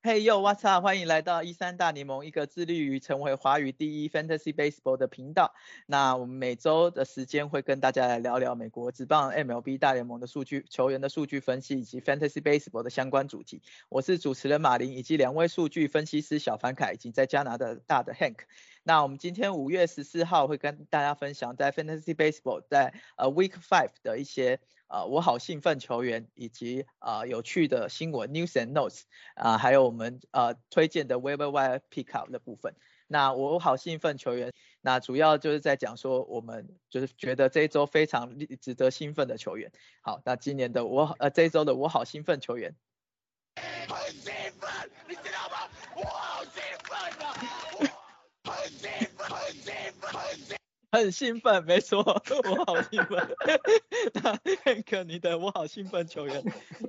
Hey yo，What's up？欢迎来到一三大联盟，一个致力于成为华语第一 Fantasy Baseball 的频道。那我们每周的时间会跟大家来聊聊美国职棒 MLB 大联盟的数据、球员的数据分析以及 Fantasy Baseball 的相关主题。我是主持人马林，以及两位数据分析师小凡凯以及在加拿大的 Hank。那我们今天五月十四号会跟大家分享在 Fantasy Baseball 在呃 Week Five 的一些呃我好兴奋球员以及呃有趣的新闻 News and Notes 啊，还有我们呃推荐的 Waiver Wire Pickup 的部分。那我好兴奋球员，那主要就是在讲说我们就是觉得这一周非常值得兴奋的球员。好，那今年的我呃这一周的我好兴奋球员。很兴奋，没错，我好兴奋。那 Hank，你的我好兴奋球员，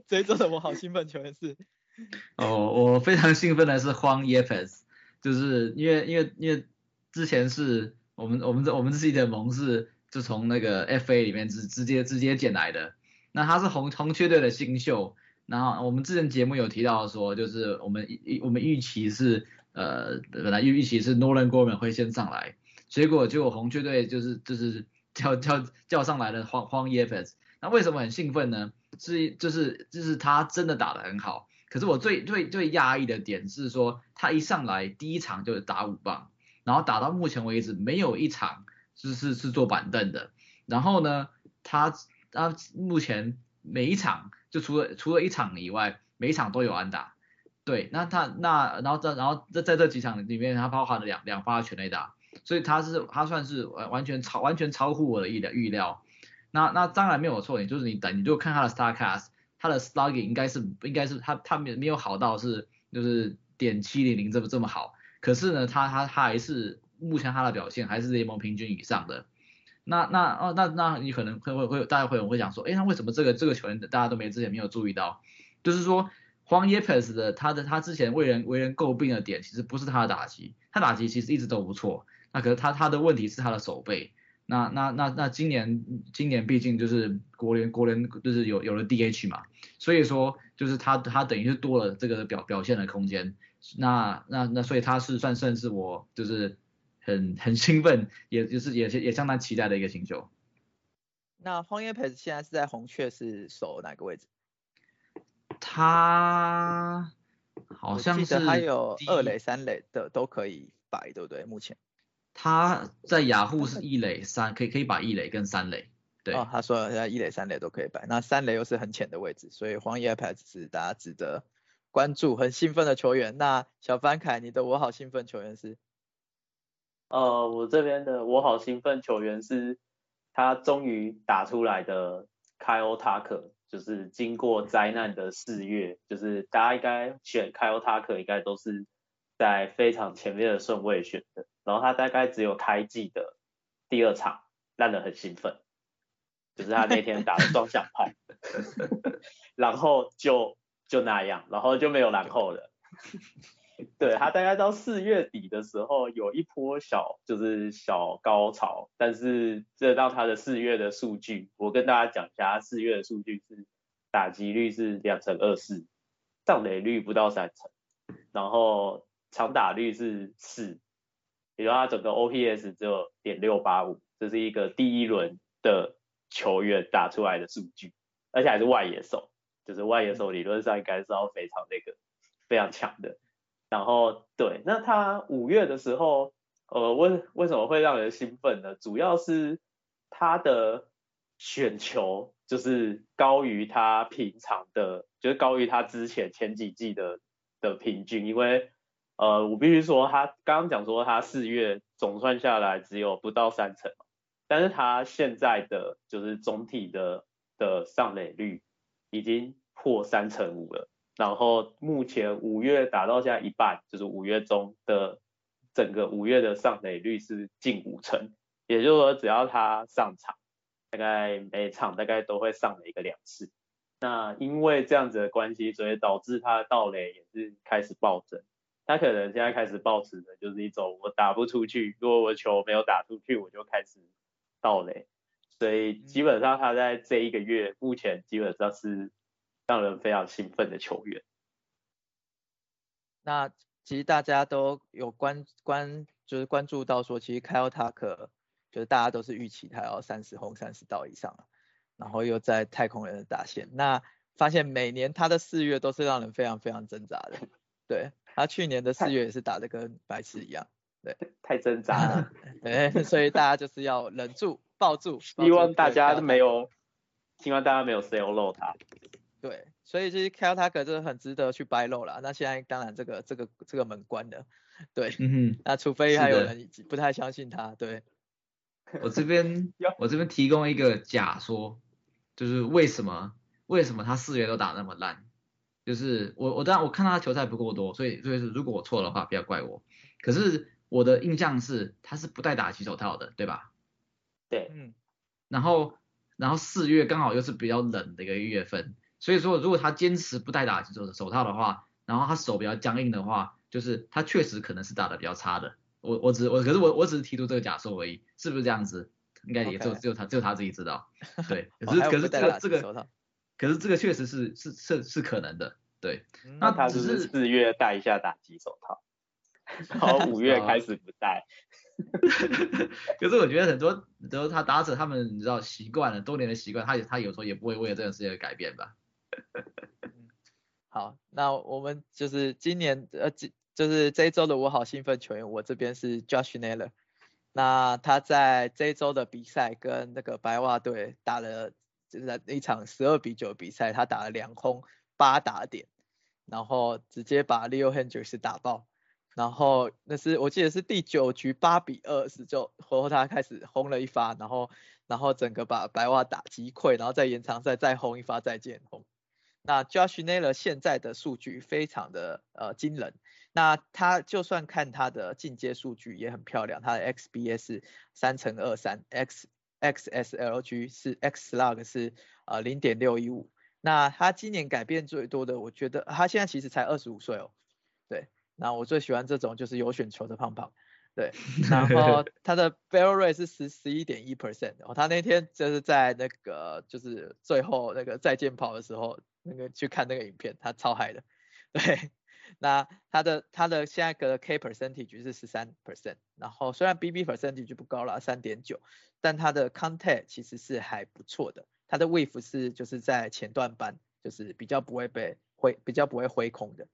这一周的我好兴奋球员是？哦，我非常兴奋的是荒耶佩斯，就是因为因为因为之前是我们我们我们自己的盟是就从那个 FA 里面直直接直接捡来的，那他是红红雀队的新秀，然后我们之前节目有提到说，就是我们预我们预期是。呃，本来预预期是 Nolan Gorman 会先上来，结果就红雀队就是就是 叫叫叫上来了荒荒 e f s 那为什么很兴奋呢？是就是就是他真的打得很好，可是我最最最压抑的点是说，他一上来第一场就是打五棒，然后打到目前为止没有一场是是是坐板凳的，然后呢，他他目前每一场就除了除了一场以外，每一场都有安打。对，那他那然后在然后在在这几场里面，他包含了两两发全垒打，所以他是他算是完完全超完全超乎我的意料预料。那那当然没有错，你就是你等你就看他的 Starcast，他的 Slugging 应该是应该是他他没没有好到是就是点七零零这么这么好，可是呢他他他还是目前他的表现还是联盟平均以上的。那那哦那那你可能会会会大家会会讲说，哎那为什么这个这个球员大家都没之前没有注意到，就是说。荒野 p e s 的他的他之前为人为人诟病的点，其实不是他的打击，他打击其实一直都不错。那可是他他的问题是他的手背。那那那那今年今年毕竟就是国联国联就是有有了 DH 嘛，所以说就是他他等于是多了这个表表现的空间。那那那所以他是算算是我就是很很兴奋，也就是也也相当期待的一个新秀。那荒野 e s 现在是在红雀是守哪个位置？他好像是他有二垒、三垒的都可以摆，对不对？目前他在雅虎是一垒三，可以可以把一垒跟三垒。对，哦，他说现在一垒、三垒都可以摆，那三垒又是很浅的位置，所以黄野 iPad 是大家值得关注、很兴奋的球员。那小凡凯，你的我好兴奋球员是？呃，我这边的我好兴奋球员是他终于打出来的凯欧塔克。就是经过灾难的四月，就是大家应该选凯欧塔克，应该都是在非常前面的顺位选的。然后他大概只有开季的第二场烂得很兴奋，就是他那天打了双响炮，然后就就那样，然后就没有然后了。对他大概到四月底的时候有一波小就是小高潮，但是这让他的四月的数据，我跟大家讲一下，四月的数据是打击率是两成二四，上垒率不到三成，然后长打率是四，也就他整个 OPS 只有点六八五，这是一个第一轮的球员打出来的数据，而且还是外野手，就是外野手理论上应该是要非常那个非常强的。然后对，那他五月的时候，呃，为为什么会让人兴奋呢？主要是他的选球就是高于他平常的，就是高于他之前前几季的的平均。因为呃，我必须说，他刚刚讲说他四月总算下来只有不到三成，但是他现在的就是总体的的上垒率已经破三成五了。然后目前五月打到现在一半，就是五月中的整个五月的上垒率是近五成，也就是说只要他上场，大概每场大概都会上垒一个两次。那因为这样子的关系，所以导致他的盗垒也是开始暴增。他可能现在开始抱持的就是一种我打不出去，如果我球没有打出去，我就开始倒垒。所以基本上他在这一个月目前基本上是让人非常兴奋的球员。那其实大家都有关关就是关注到说，其实 Kyle Tucker 就是大家都是预期他要三十轰三十道以上，然后又在太空人的打线，那发现每年他的四月都是让人非常非常挣扎的。对他去年的四月也是打的跟白痴一样，对，太挣扎了。对，所以大家就是要忍住。抱住，希望大家都没有，希望大家没有 sell 漏他。对，所以其实 Kel Tucker 就是很值得去掰漏了。那现在当然这个这个这个门关了，对，嗯哼，那除非还有人不太相信他，对。我这边 我这边提供一个假说，就是为什么为什么他四月都打那么烂？就是我我当然我看他球赛不够多，所以所以是如果我错的话不要怪我。可是我的印象是他是不戴打击手套的，对吧？对，嗯，然后，然后四月刚好又是比较冷的一个月份，所以说如果他坚持不戴打手手套的话，然后他手比较僵硬的话，就是他确实可能是打的比较差的。我我只我可是我我只是提出这个假设而已，是不是这样子？应该也只有只有他只有他自己知道。对，可是可是这个这个，可是这个确实是是是是可能的。对，那他只是四月戴一下打击手套，然后五月开始不戴。可是我觉得很多，都他打者他们你知道习惯了多年的习惯，他也他有时候也不会为了这件事情改变吧。好，那我们就是今年呃，就是这一周的我好兴奋球员，我这边是 Josh Naylor。那他在这一周的比赛跟那个白袜队打了就是一场十二比九比赛，他打了两轰八打点，然后直接把 Leo Hendricks 打爆。然后那是我记得是第九局八比二十就，然后他开始轰了一发，然后然后整个把白袜打击溃，然后在延长赛再轰一发再见轰。那 Josh Naylor 现在的数据非常的呃惊人，那他就算看他的进阶数据也很漂亮，他的 XBS 三乘二三，X XSLG 是 X Slug 是呃零点六一五。那他今年改变最多的，我觉得他现在其实才二十五岁哦，对。那我最喜欢这种就是有选球的胖胖，对，然后他的 barrel rate 是十十一点一 percent，然后他那天就是在那个就是最后那个再见跑的时候，那个去看那个影片，他超嗨的，对，那他的他的现在的 K percentage 是十三 percent，然后虽然 BB percentage 不高了三点九，但他的 contact 其实是还不错的，他的 wave 是就是在前段班，就是比较不会被挥比较不会挥空的。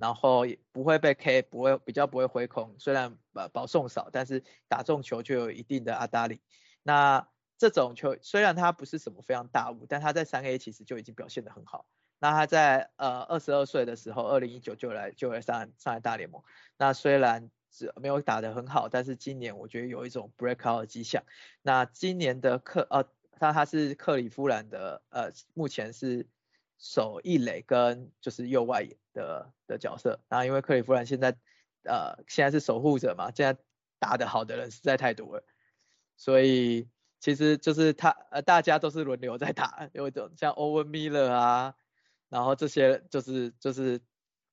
然后也不会被 K，不会比较不会回空，虽然保保送少，但是打中球就有一定的阿达里。那这种球虽然它不是什么非常大物，但他在三 A 其实就已经表现得很好。那他在呃二十二岁的时候，二零一九就来就来上上海大联盟。那虽然是没有打得很好，但是今年我觉得有一种 breakout 的迹象。那今年的克呃他他是克里夫兰的呃目前是。守一垒跟就是右外野的的角色，然后因为克里夫兰现在呃现在是守护者嘛，现在打得好的人实在太多了，所以其实就是他呃大家都是轮流在打，有一种像欧文米勒啊，然后这些就是就是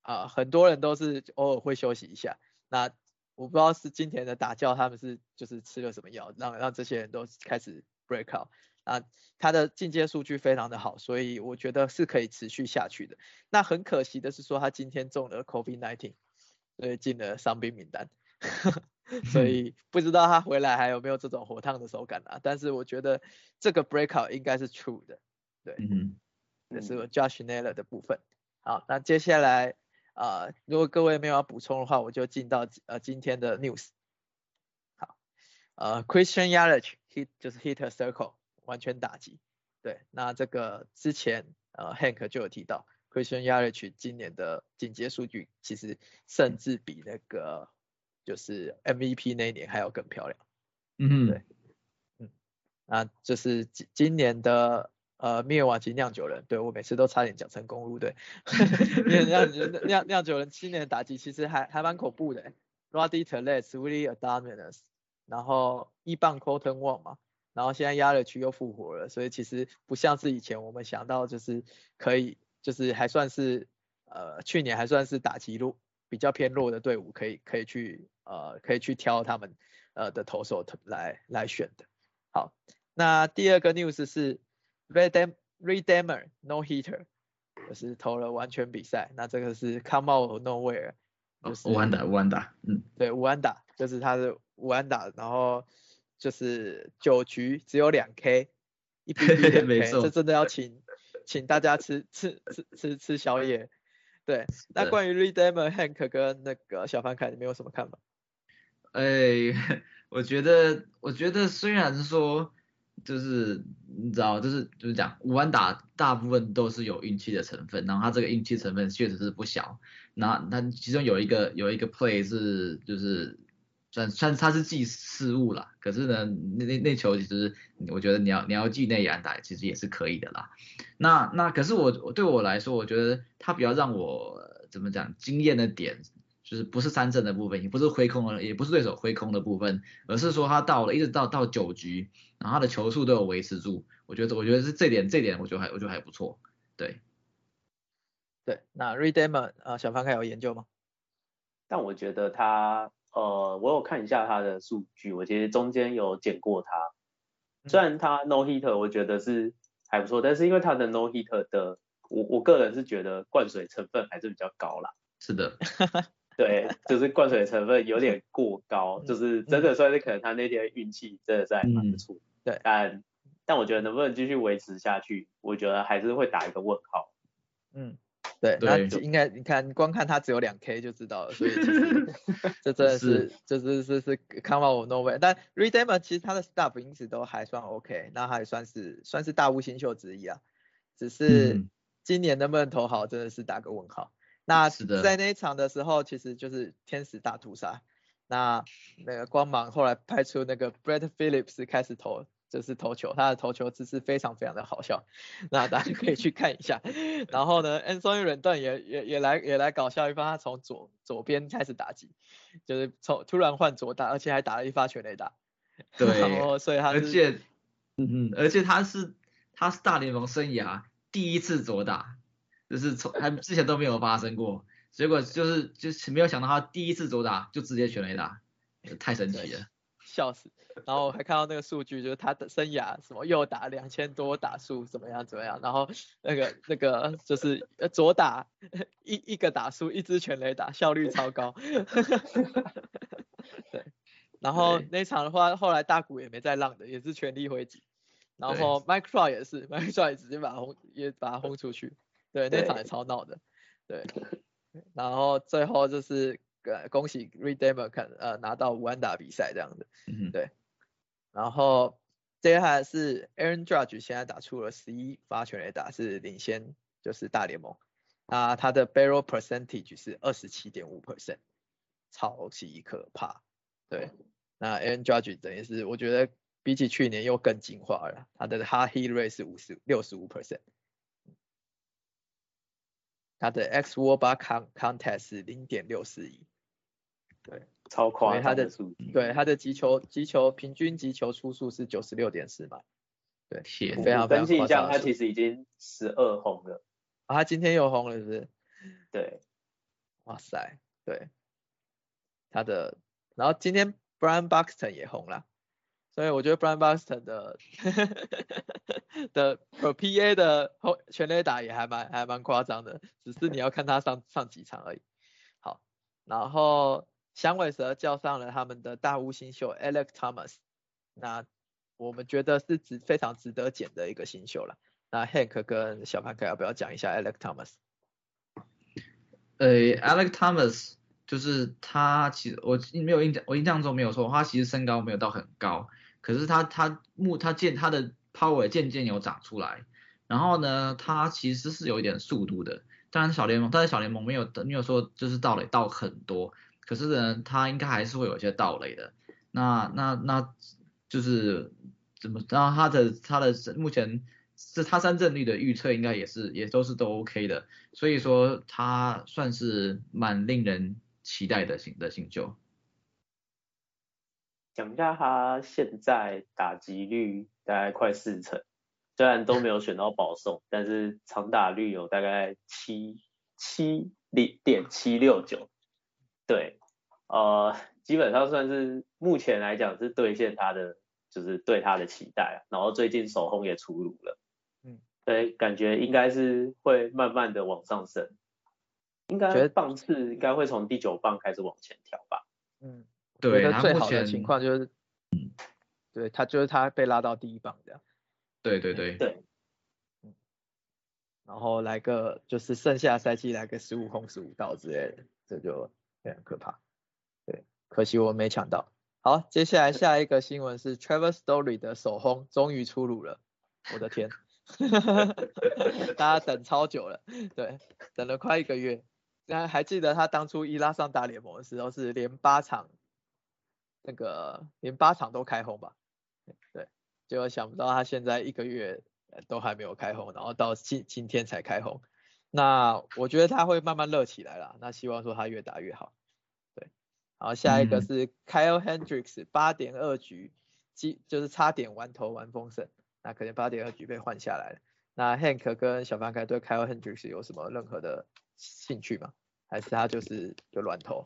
啊很多人都是偶尔会休息一下，那我不知道是今天的打教他们是就是吃了什么药，让让这些人都开始 break out。啊，他的进阶数据非常的好，所以我觉得是可以持续下去的。那很可惜的是说他今天中了 COVID-19，所以进了伤兵名单，所以 不知道他回来还有没有这种火烫的手感啊。但是我觉得这个 breakout 应该是 true 的，对，嗯，这是 Josh Naylor 的部分。好，那接下来啊，如果各位没有要补充的话，我就进到呃今天的 news。好，呃，Christian Yelich hit 就是 hit a circle。完全打击，对，那这个之前呃 Hank 就有提到，Christian Yelich 今年的进阶数据其实甚至比那个就是 MVP 那一年还要更漂亮，嗯，对，嗯，那就是今今年的呃灭亡级酿酒人，对我每次都差点讲成公路队，酿酿 酿酒人今年的打击其实还还蛮恐怖的，Roddy Tellez、Willie Adames，然后一棒 Colton Wong 嘛。然后现在压了区又复活了，所以其实不像是以前我们想到就是可以，就是还算是呃去年还算是打击路比较偏弱的队伍可以可以去呃可以去挑他们呃的投手来来选的。好，那第二个 news 是 Redem Redeemer No Hitter，就是投了完全比赛，那这个是 Come Out Nowhere，就是无安打无安打，嗯，对无安打，就是他是无安打，然后就是九局只有两 K，一 B B 这真的要请请大家吃吃吃吃吃宵夜。对，那关于 Redeemer Hank 跟那个小凡凯，你们有什么看法？哎，我觉得，我觉得虽然说，就是你知道，就是就是讲五安打大部分都是有运气的成分，然后他这个运气成分确实是不小。那他其中有一个有一个 play 是就是算算他是记失误了，可是呢那那那球其实我觉得你要你要记内野安打其实也是可以的啦。那那可是我我对我来说，我觉得他比较让我怎么讲惊艳的点就是不是三振的部分，也不是挥空的，也不是对手挥空的部分，而是说他到了一直到到九局，然后他的球速都有维持住，我觉得我觉得是这点这点我觉得还我觉得还不错，对，对，那 Redeemer 呃，小凡凯有研究吗？但我觉得他呃，我有看一下他的数据，我其实中间有捡过他，虽然他 no hitter 我觉得是还不错，但是因为他的 no hitter 的，我我个人是觉得灌水成分还是比较高啦。是的，对，就是灌水成分有点过高，嗯就是真的算是可能他那天运气真的是还蛮不错。对但但我觉得能不能继续维持下去，我觉得还是会打一个问号。嗯，对，那应该你看光看他只有两 K 就知道了，所以其实 这真的是就是是是 come out of nowhere。但 Redeemer 其实他的 stuff 因此都还算 OK，那还算是算是大物新秀之一啊，只是嗯今年能不能投好真的是打个问号。那是的在那一场的时候，其实就是天使大屠杀。那那个光芒后来派出那个 Brett Phillips 开始投，就是投球，他的投球姿势非常非常的好笑，那大家可以去看一下。然后呢，Anthony Rendon 也也也来也来搞笑一番，他从左左边开始打击，就是从突然换左打，而且还打了一发全垒打。对然后所以他是而且嗯嗯，而且他是他是大联盟生涯第一次左打，就是从还之前都没有发生过，结果就是就是没有想到他第一次左打就直接全垒打，太神奇了。笑死。然后我还看到那个数据，就是他的生涯什么右打两千多打数怎么样怎么样，然后那个那个就是呃左打一一个打数一支全垒打，效率超高。对，然后那一场的话，后来大谷也没再浪的，也是全力挥击。然后 Mike Trout 也是，Mike Trout 也直接把他轰也把他轰出去。对，那场也超闹的。对，然后最后就是呃恭喜 Redeemer 看呃拿到五安打比赛这样子。嗯对然后接下来是 Aaron Judge 现在打出了十一发全垒打，是领先就是大联盟。那他的 barrel percentage 是二十七点五 percent，超级可怕。对，那 Aaron Judge 等于是我觉得比起去年又更进化了，他的 hard hit rate 是五十六十五 percent，他的 x a r con contest 是零点六四一。超夸因为他的张的数据。对，他的击球击球平均击球出数是九十六点四码，对，天非常非常一下，他其实已经十二红了。啊，他今天又红了，是不是？对，哇塞，对，他的，然后今天 Brian Buxton 也红了，所以我觉得 Brian Buxton 的 的 PA 的后全垒打也还蛮还蛮夸张的，只是你要看他上上几场而已。好，然后响尾蛇叫上了他们的大屋新秀 Alex Thomas，那我们觉得是值非常值得捡的一个新秀了。那 Hank 跟小潘克要不要讲一下 Alex Thomas？呃，Alex Thomas 就是他，其实我没有印象，我印象中没有错，他其实身高没有到很高，可是他他目他渐他的 power 渐渐有长出来，然后呢，他其实是有一点速度的，当然小联盟，但是小联盟没有没有说就是到了到很多，可是呢，他应该还是会有一些盗垒的，那那那就是怎么，然后他的他的目前是他三振率的预测应该也是也都是都 OK 的，所以说他算是蛮令人期待的新的新秀。讲一下他现在打击率大概快四成，虽然都没有选到保送，但是长打率有大概七七零点七六九，对，呃，基本上算是目前来讲是兑现他的，就是对他的期待然后最近手轰也出炉了，嗯，对，感觉应该是会慢慢的往上升，应该棒次应该会从第九棒开始往前调吧。嗯，对，最好的情况就是，嗯，对他就是他被拉到第一棒这样。对对对。对。然后来个就是剩下赛季来个十五轰十五道之类的，这就非常可怕。对，可惜我没抢到。好，接下来下一个新闻是 Travis Story 的首轰终于出炉了，我的天，大家等超久了，对，等了快一个月。那还记得他当初一拉上大联盟的时候是连八场，那个连八场都开轰吧？对，结果想不到他现在一个月。都还没有开轰，然后到今今天才开轰，那我觉得他会慢慢热起来了，那希望说他越打越好，对，然后下一个是 Kyle Hendricks 八点二局，即就是差点完投完封神，那可能八点二局被换下来了，那 Hank 跟小范开对 Kyle Hendricks 有什么任何的兴趣吗？还是他就是就软投？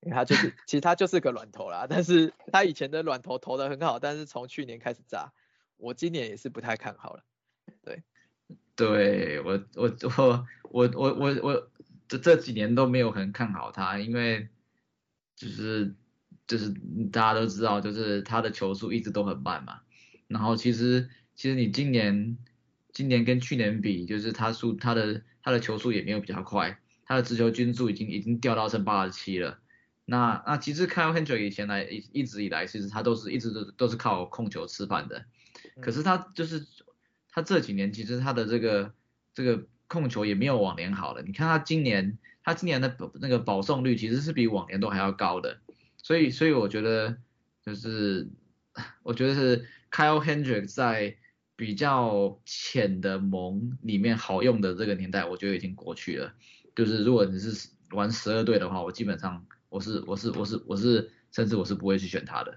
因为他就是其实他就是个软投啦，但是他以前的软投投的很好，但是从去年开始炸。我今年也是不太看好了，对，对我我我我我我我这这几年都没有很看好他，因为就是就是大家都知道，就是他的球速一直都很慢嘛。然后其实其实你今年今年跟去年比，就是他速他的他的球速也没有比较快，他的直球均速已经已经掉到剩八十七了。那那其实 Kyle Hendrick 以前来一一直以来，其实他都是一直都都是靠控球吃饭的。可是他就是他这几年其实他的这个这个控球也没有往年好了。你看他今年他今年的那个保送率其实是比往年都还要高的。所以所以我觉得就是我觉得是 Kyle Hendricks 在比较浅的盟里面好用的这个年代，我觉得已经过去了。就是如果你是玩十二队的话，我基本上我是我是我是我是甚至我是不会去选他的。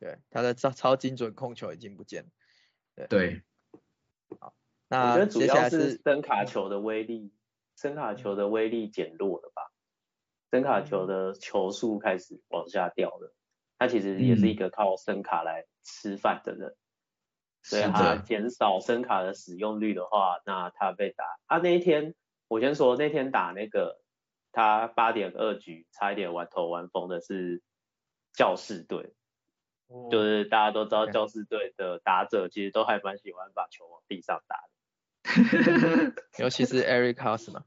对，他的超超精准控球已经不见了。对，好，那我觉得主要是声卡球的威力，声卡球的威力减弱了吧？声卡球的球速开始往下掉了。他其实也是一个靠声卡来吃饭的人，所以他减少声卡的使用率的话，那他被打。他那一天，我先说那天打那个他八点二局差一点玩头完疯的是教室队。就是大家都知道，教师队的打者其实都还蛮喜欢把球往地上打的，尤其是 Eric House 嘛。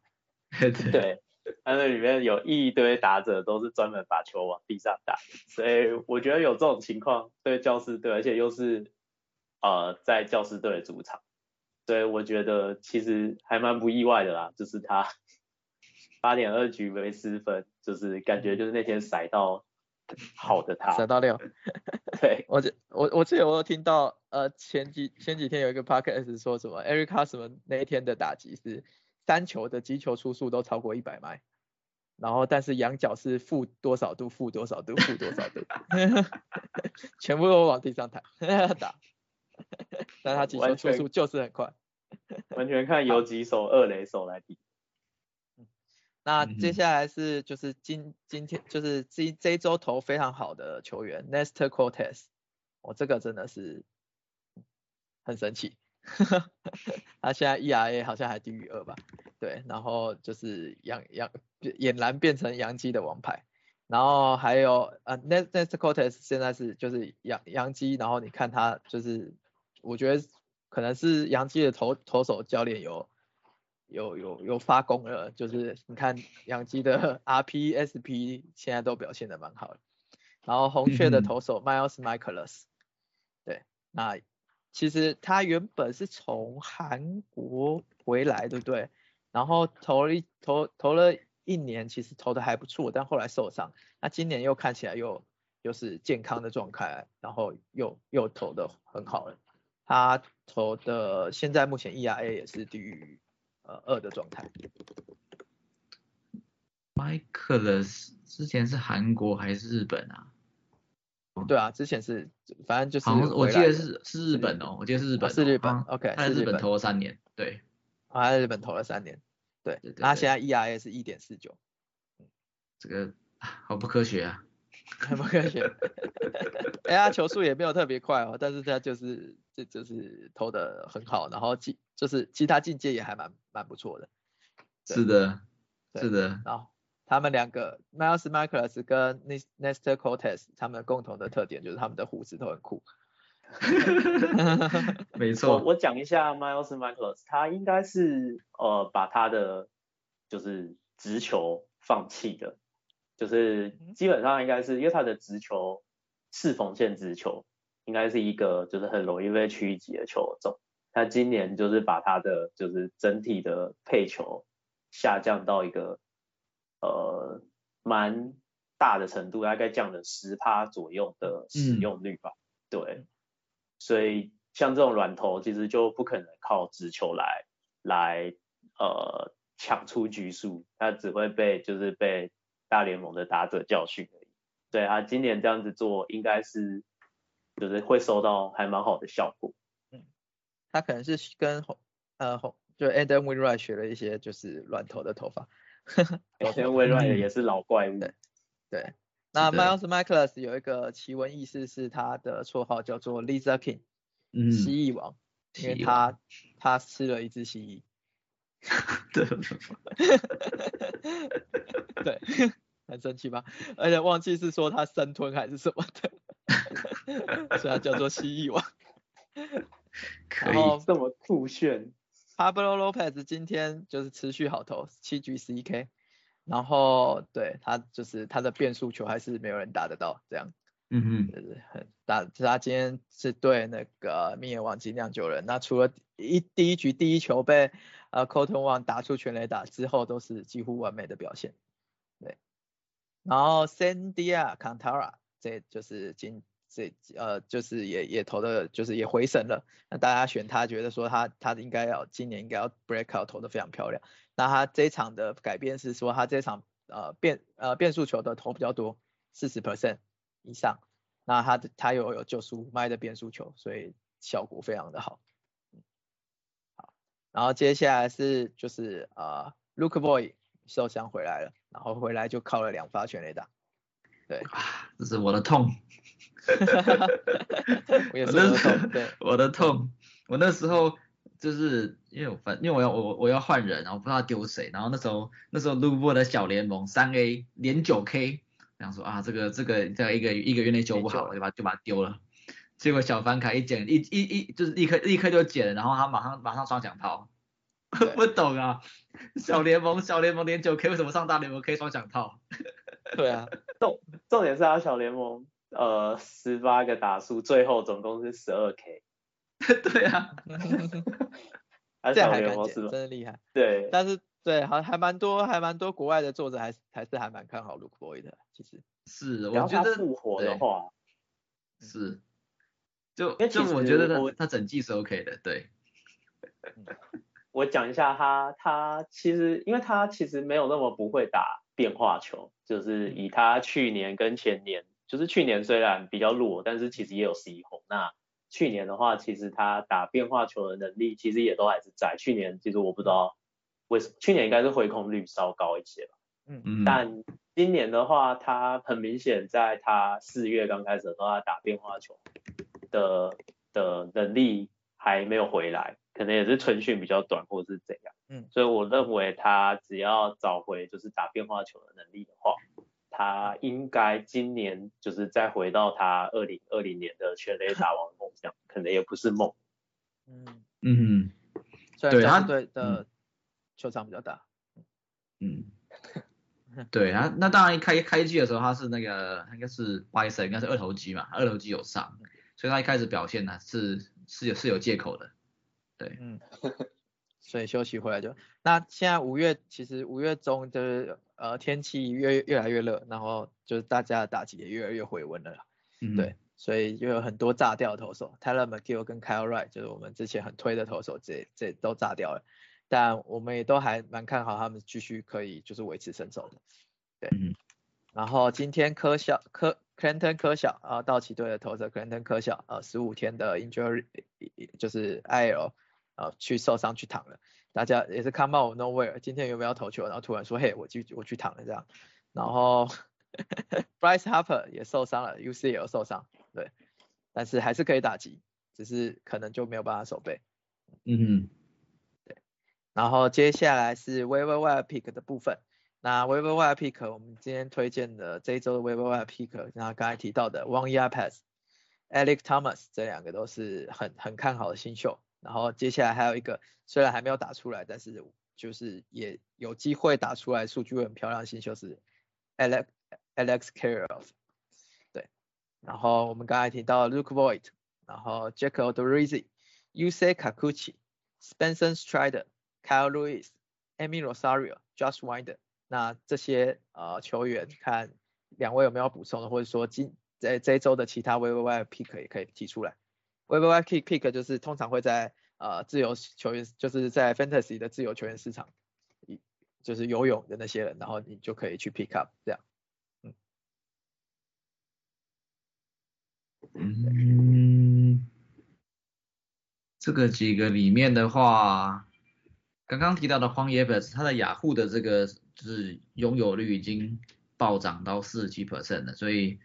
对，他那里面有一堆打者都是专门把球往地上打，所以我觉得有这种情况对教师队，而且又是呃在教师队的主场，所以我觉得其实还蛮不意外的啦，就是他 八点二局没失分，就是感觉就是那天塞到。好的，他三到六。对，我这我我记得我有听到，呃，前几前几天有一个 podcast 说什么，Eric c a s m a n 那一天的打击是三球的击球出速都超过一百迈，然后但是仰角是负多少度，负多少度，负多少度，全部都往地上弹 打，但他击球出速就是很快，完全看有几手二垒手来比。那接下来是就是今今天就是这这一周投非常好的球员 Nestor Cortez，我这个真的是很神奇，他现在 ERA 好像还低于二吧？对，然后就是杨杨俨然变成杨基的王牌，然后还有呃 Nestor Cortez 现在是就是杨杨基，然后你看他就是我觉得可能是杨基的投投手教练有。有有有发功了，就是你看养鸡的 RP SP 现在都表现的蛮好的，然后红雀的投手 Miles Michaelis，对，那其实他原本是从韩国回来，对不对？然后投了一投投了一年，其实投的还不错，但后来受伤，那今年又看起来又又是健康的状态，然后又又投的很好了，他投的现在目前 ERA 也是低于。呃，二的状态。Michaelis 之前是韩国还是日本啊？对啊，之前是，反正就是。好像我记得是是日本哦，我记得是日本。是日本，OK。他在日本投了三年，对。他在日本投了三年，对。他现在 ERA 是一点四九。这个好不科学啊！很不科学。哎，他球速也没有特别快哦，但是他就是这就是投的很好，然后其就是其他境界也还蛮蛮不错的。是的，是的，然后他们两个 Miles Michaelis 跟 Nes- Nestor Cortez 他们共同的特点就是他们的胡子都很酷。我没错，我讲一下 Miles Michaelis，他应该是呃把他的就是直球放弃的，就是基本上应该是因为他的直球是缝线直球应该是一个就是很容易被曲击的球种，他今年就是把他的就是整体的配球下降到一个呃蛮大的程度，大概降了十趴左右的使用率吧，对。所以像这种软投其实就不可能靠直球来来呃抢出局数，他只会被就是被大联盟的打者教训而已。对他今年这样子做，应该是就是会收到还蛮好的效果。他可能是跟红呃红就 Adam Wainwright 学了一些就是软头的头发。因为微软也是老怪物，对对，那的 Miles Michaelis 有一个奇闻异事，是他的绰号叫做 Lizard King，嗯，蜥蜴王，因为他他吃了一只蜥蜴。对，对，很生气吧？而且忘记是说他生吞还是什么的，所以他叫做蜥蜴王。可以这么酷炫，Pablo Lopez 今天就是持续好投，七局十一 K，然后对他就是他的变速球还是没有人打得到，这样嗯哼，就是很打。就是他今天是对那个密尔瓦基酿酒人，那除了一第一局第一球被呃 Cotton One 打出全垒打之后，都是几乎完美的表现。对，然后 Sandia Cantara 这就是今这呃就是也也投的，就是也回神了。那大家选他，觉得说他他应该要今年应该要 break out 投的非常漂亮。那他这一场的改变是说他这场呃变呃变速球的投比较多，四十 percent 以上。那他的他有有九十五迈的变速球，所以效果非常的好。好，然后接下来是就是呃 Luke Boy 受伤回来了，然后回来就靠了两发全垒打。对，啊，这是我的痛，我也是我的痛，对，我的痛，我那时候就是因为我反因为我要我我要换人，然后不知道丢谁，然后那时候那时候路过的小联盟三 A 连九 K，想说啊这个这个在一个一个月内修不好，我就把就把它丢了。结果小凡凯一捡一一一就是立刻立刻就捡了，然后他马上马上双响炮，不懂啊，小联盟小联盟连九 K 为什么上大联盟可以双响炮？对啊，重重点是他小联盟呃十八个打数，最后总共是十二 K，对 啊，这样还敢捡，联盟是吧？真的厉害。对，但是对，还还蛮多，还蛮多国外的作者还是还是还蛮看好 Luke Boy 的，其实。是我觉得复活的话，是，就因为其就我觉得实我他他整季是 OK 的，对，我讲一下他，他其实因为他其实没有那么不会打变化球，就是以他去年跟前年，就是去年虽然比较弱，但是其实也有十一红。那去年的话，其实他打变化球的能力其实也都还是在。去年其实我不知道为什么，去年应该是回空率稍高一些吧。嗯嗯，但今年的话，他很明显在他四月刚开始的时候，他打变化球的的能力还没有回来，可能也是春训比较短，或是怎样。嗯，所以我认为他只要找回就是打变化球的能力的话，他应该今年就是再回到他二零二零年的全垒打王梦想，可能也不是梦。嗯，嗯。虽然对他队的球场比较大。嗯，对啊，那当然一开开季的时候他是那个应该是 Bison 应该是二头肌嘛，二头肌有上，所以他一开始表现呢是是有是有借口的，对，嗯，所以休息回来就那现在五月其实五月中就是呃天气越越来越热，然后就是大家的打击也越来越回温了啦。嗯，对，所以就有很多炸掉的投手，Tyler McGill 跟 Kyle Wright 就是我们之前很推的投手，这这都炸掉了。但我们也都还蛮看好他们继续可以就是维持身手的。对，嗯然后今天科小科 Clinton 科小啊，道奇队的投手 Clinton 科小呃十五天的 injury 就是 IL 呃去受伤去躺了，大家也是 come out of nowhere，今天有没有投球，然后突然说嘿我去我去躺了这样，然后 Bryce Harper 也受伤了，UC 也有受伤，对，但是还是可以打击，只是可能就没有办法守备。嗯，对。然后接下来是 Waiver Wire Pick 的部分。那 Waiver Wire Pick 我们今天推荐的这一周的 Waiver Wire Pick，那刚才提到的 One Year Pass、Alex Thomas 这两个都是很很看好的新秀。然后接下来还有一个虽然还没有打出来，但是就是也有机会打出来，数据会很漂亮新秀是 Alex Alex Caroll。对。然后我们刚才提到 Luke Voigt，然后 Jack Odorizzi、Usa Kakuchi、Spencer Strider、Kyle Lewis、Amy Rosario、Josh Winder。那这些呃球员，看两位有没有补充的，或者说今在这一周的其他 v v y pick 也可以提出来。V v y pick pick 就是通常会在呃自由球员，就是在 fantasy 的自由球员市场，就是游泳的那些人，然后你就可以去 pick up 这样。嗯。嗯。这个几个里面的话，刚刚提到的荒野本，它的雅虎的这个。就是拥有率已经暴涨到四十七 percent 了，所以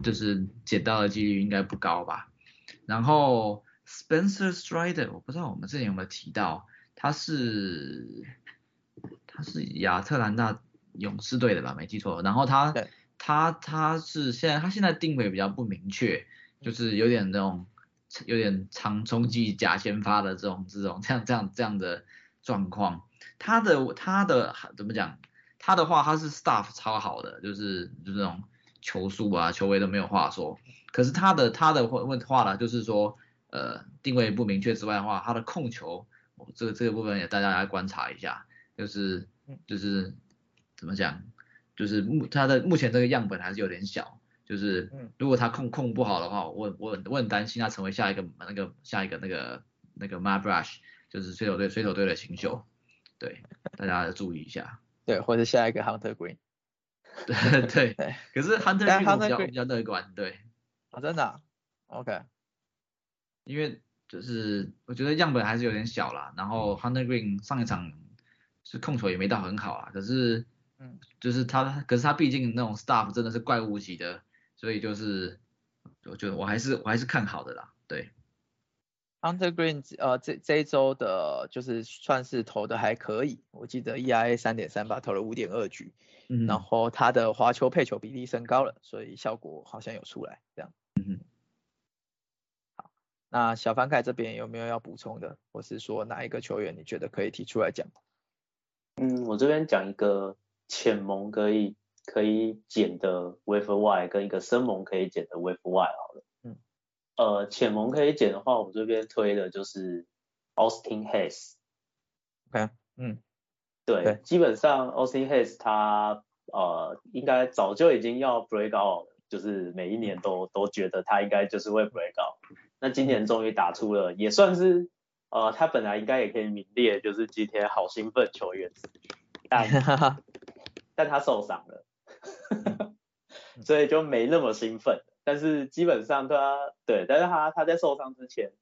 就是捡到的几率应该不高吧。然后 Spencer Strider，我不知道我们之前有没有提到，他是他是亚特兰大勇士队的吧？没记错。然后他他他是现在他现在定位比较不明确，就是有点那种有点长冲击假先发的这种这种这样这样这样的状况。他的他的怎么讲？他的话他是 staff 超好的，就是就是那种球速啊、球位都没有话说。可是他的他的问问话呢，就是说呃定位不明确之外的话，他的控球这个这个部分也大家来观察一下，就是就是怎么讲？就是目他的目前这个样本还是有点小，就是如果他控控不好的话，我我我很担心他成为下一个那个下一个那个那个 My Brush，就是水手队水手队的新秀。对，大家注意一下。对，或者下一个 Hunter Green。对对。可是 Hunter Green 比较比较乐观，对。啊，真的？OK。因为就是我觉得样本还是有点小啦，然后 Hunter Green 上一场是控球也没到很好啊，可是，嗯，就是他，可是他毕竟那种 Staff 真的是怪物级的，所以就是，我觉得我还是我还是看好的啦，对。Hunter Green，呃，这这一周的就是算是投的还可以，我记得 ERA 三点三吧，投了五点二局，嗯，然后他的滑球配球比例升高了，所以效果好像有出来，这样，那小凡凯这边有没有要补充的，或是说哪一个球员你觉得可以提出来讲？嗯，我这边讲一个浅蒙可以可以减的 Wave Y，跟一个深蒙可以减的 Wave Y 好了。嗯呃，浅蒙可以减的话，我这边推的就是 Austin Hayes。OK，嗯，对，基本上 Austin Hayes 他呃应该早就已经要 break out 了，就是每一年都都觉得他应该就是会 break out。那今年终于打出了，也算是呃他本来应该也可以名列就是今天好兴奋球员，但 但他受伤了，所以就没那么兴奋。但是基本上他对，但是他他在受伤之前，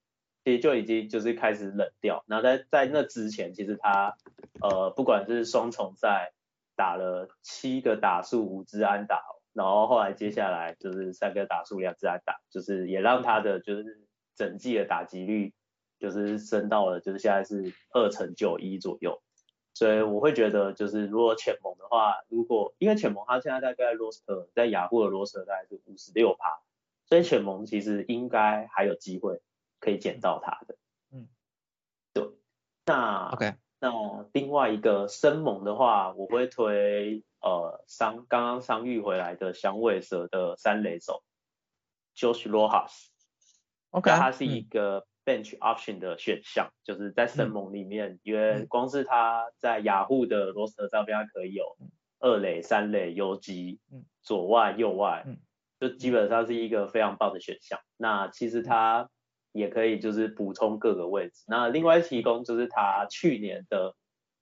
其实就已经就是开始冷掉。然后在在那之前，其实他呃不管是双重赛打了七个打数五支安打，然后后来接下来就是三个打数两支安打，就是也让他的就是整季的打击率就是升到了就是现在是二成九一左右。所以我会觉得，就是如果浅蒙的话，如果因为浅蒙他现在大概 roster 在雅虎的 roster 大概是五十六趴，所以浅蒙其实应该还有机会可以捡到他的。嗯，对。那 OK，那另外一个生猛的话，我会推呃伤刚刚伤愈回来的响尾蛇的三垒手 Josh Rojas。OK，他是一个。bench option 的选项，就是在生猛里面，因为光是他在雅虎的 roster 上边，它可以有二垒、三垒、游击、左外、右外，就基本上是一个非常棒的选项。那其实他也可以就是补充各个位置。那另外提供就是他去年的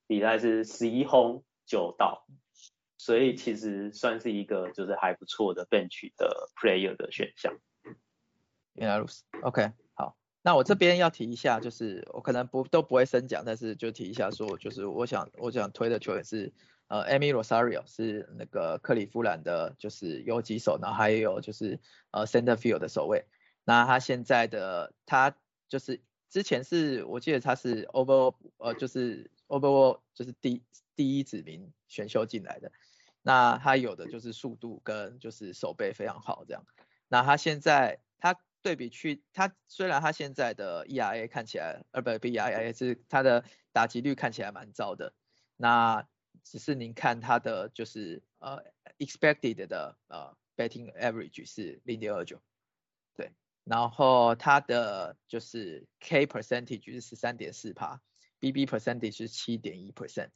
比赛是十一轰九道，所以其实算是一个就是还不错的 bench 的 player 的选项。原来如此，OK 好。那我这边要提一下，就是我可能不都不会深讲，但是就提一下说，就是我想我想推的球员是呃 Amy Rosario 是那个克利夫兰的，就是游击手，然后还有就是呃 center field 的守卫。那他现在的他就是之前是我记得他是 over 呃就是 over 就是第第一指名选秀进来的。那他有的就是速度跟就是手背非常好这样。那他现在他对比去他虽然他现在的 ERA 看起来呃不不 ERA 是他的打击率看起来蛮糟的。那只是您看他的就是呃 expected 的呃 betting average 是零点二九，对，然后它的就是 K percentage 是十三点四帕，BB percentage 是七点一 percent，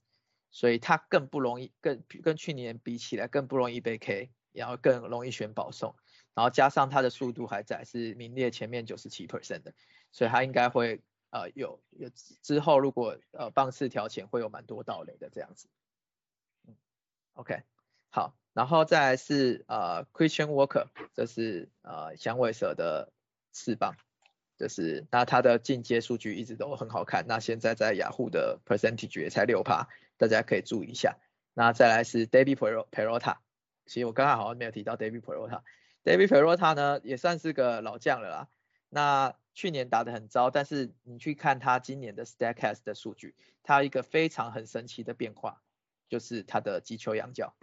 所以它更不容易，更跟去年比起来更不容易被 K，然后更容易选保送，然后加上它的速度还在，是名列前面九十七 percent 的，所以它应该会呃有有之后如果呃棒次调前会有蛮多道垒的这样子。嗯 OK，好，然后再是呃 Christian Walker，这是呃响尾蛇的翅膀，就是那他的进阶数据一直都很好看，那现在在雅虎的 percentage 也才六趴，大家可以注意一下。那再来是 David Perota，其实我刚刚好像没有提到 David Perota，David Perota 呢也算是个老将了啦。那去年打得很糟，但是你去看他今年的 Statcast 的数据，他一个非常很神奇的变化。就是他的击球仰角，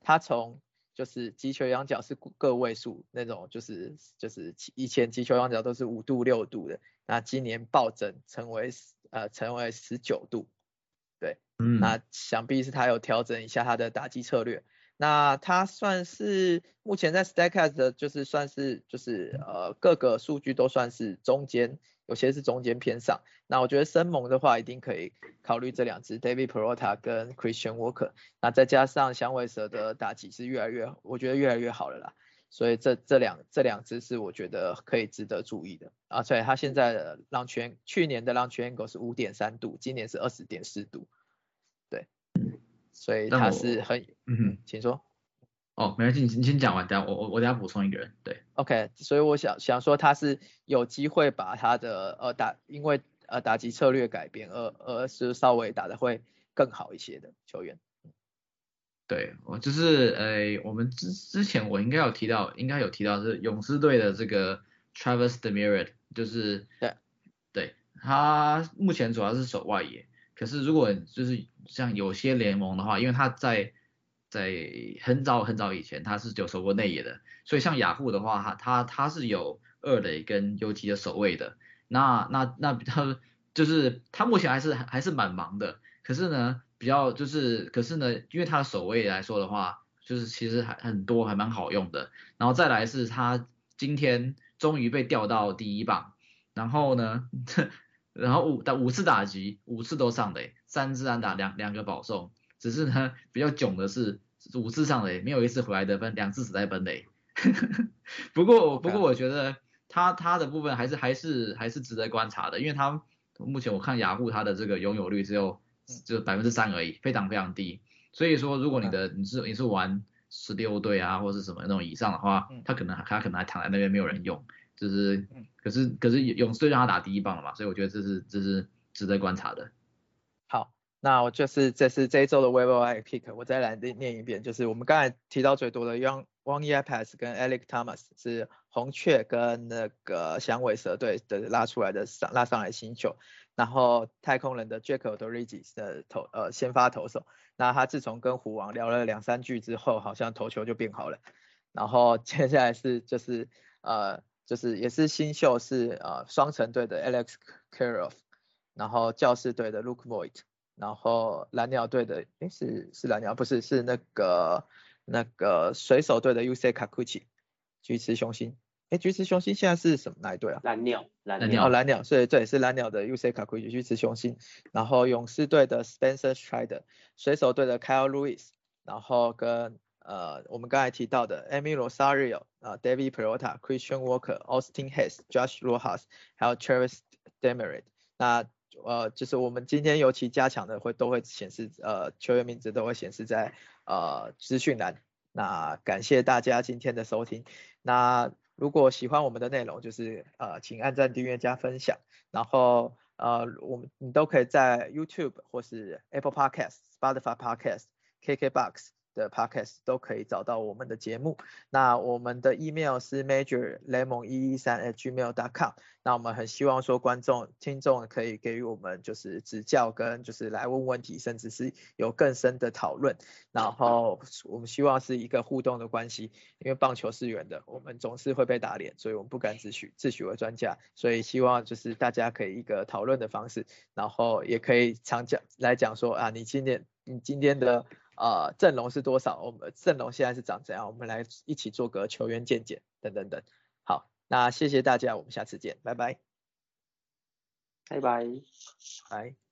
他从就是击球仰角是个位数那种，就是就是以前击球仰角都是五度六度的，那今年暴增成为呃成为十九度，对，那想必是他有调整一下他的打击策略。那他算是目前在 Statcast 的，就是算是就是呃各个数据都算是中间，有些是中间偏上。那我觉得生猛的话，一定可以考虑这两只 David Perota 跟 Christian Walker。那再加上响尾蛇的打击是越来越，我觉得越来越好了啦。所以这这两这两只是我觉得可以值得注意的。啊，所以他现在的浪圈，去年的浪圈 angle 是五点三度，今年是二十点四度。所以他是很，嗯哼，请说。哦，没关系，你你先讲完，等下我我我等下补充一个人，对。OK，所以我想想说他是有机会把他的呃打，因为呃打击策略改变，而而是稍微打的会更好一些的球员。对，我就是呃我们之之前我应该有提到，应该有提到是勇士队的这个 Travis Demeritte，就是对对，他目前主要是守外野。可是如果就是像有些联盟的话，因为他在在很早很早以前他是有守过内野的，所以像雅虎的话，他他他是有二垒跟游击的守卫的。那那那他就是他目前还是还是蛮忙的。可是呢，比较就是可是呢，因为他的守卫来说的话，就是其实还很多还蛮好用的。然后再来是他今天终于被调到第一棒，然后呢。然后五打五次打击，五次都上垒，三次安打，两两个保送。只是呢，比较囧的是五次上垒，没有一次回来得分，两次死在本垒。不过不过我觉得他他的部分还是还是还是值得观察的，因为他目前我看雅虎他的这个拥有率只有就百分之三而已，非常非常低。所以说如果你的你是你是玩十六队啊或者什么那种以上的话，他可能他可能还躺在那边没有人用。就是，可是可是勇士队让他打第一棒了嘛，所以我觉得这是这是值得观察的。好，那我就是这是这一周的 w e b o I pick，我再来念一遍，就是我们刚才提到最多的 Young One Year Pass 跟 Alex Thomas 是红雀跟那个响尾蛇队的拉出来的上拉上来新秀，然后太空人的 Jack Odorizzi 的投呃先发投手，那他自从跟虎王聊了两三句之后，好像投球就变好了，然后接下来是就是呃。就是也是新秀是呃双城队的 Alex Caroff，然后教士队的 Luke Voigt，然后蓝鸟队的诶是是蓝鸟不是是那个那个水手队的 UC Kakuchi，菊池雄心，诶菊池雄心现在是什么哪一队啊？蓝鸟蓝鸟哦蓝鸟，所以这也是蓝鸟的 UC Kakuchi 菊池雄心，然后勇士队的 Spencer Strider，水手队的 Kyle Lewis，然后跟呃，我们刚才提到的 Amy Rosario 啊，David Perota、Christian Walker、Austin Hayes、Josh Rojas，还有 Travis Demerit，。那呃，就是我们今天尤其加强的会都会显示呃球员名字都会显示在呃资讯栏。那感谢大家今天的收听。那如果喜欢我们的内容，就是呃请按赞、订阅、加分享。然后呃我们你都可以在 YouTube 或是 Apple Podcast、Spotify Podcast。KKBox。的 podcast 都可以找到我们的节目。那我们的 email 是 major lemon 一一三 at gmail dot com。那我们很希望说观众、听众可以给予我们就是指教跟就是来问问题，甚至是有更深的讨论。然后我们希望是一个互动的关系，因为棒球是圆的，我们总是会被打脸，所以我们不敢自诩自诩为专家。所以希望就是大家可以一个讨论的方式，然后也可以常讲来讲说啊，你今天你今天的。呃，阵容是多少？我们阵容现在是长怎样？我们来一起做个球员见解，等等等。好，那谢谢大家，我们下次见，拜拜，拜拜，拜。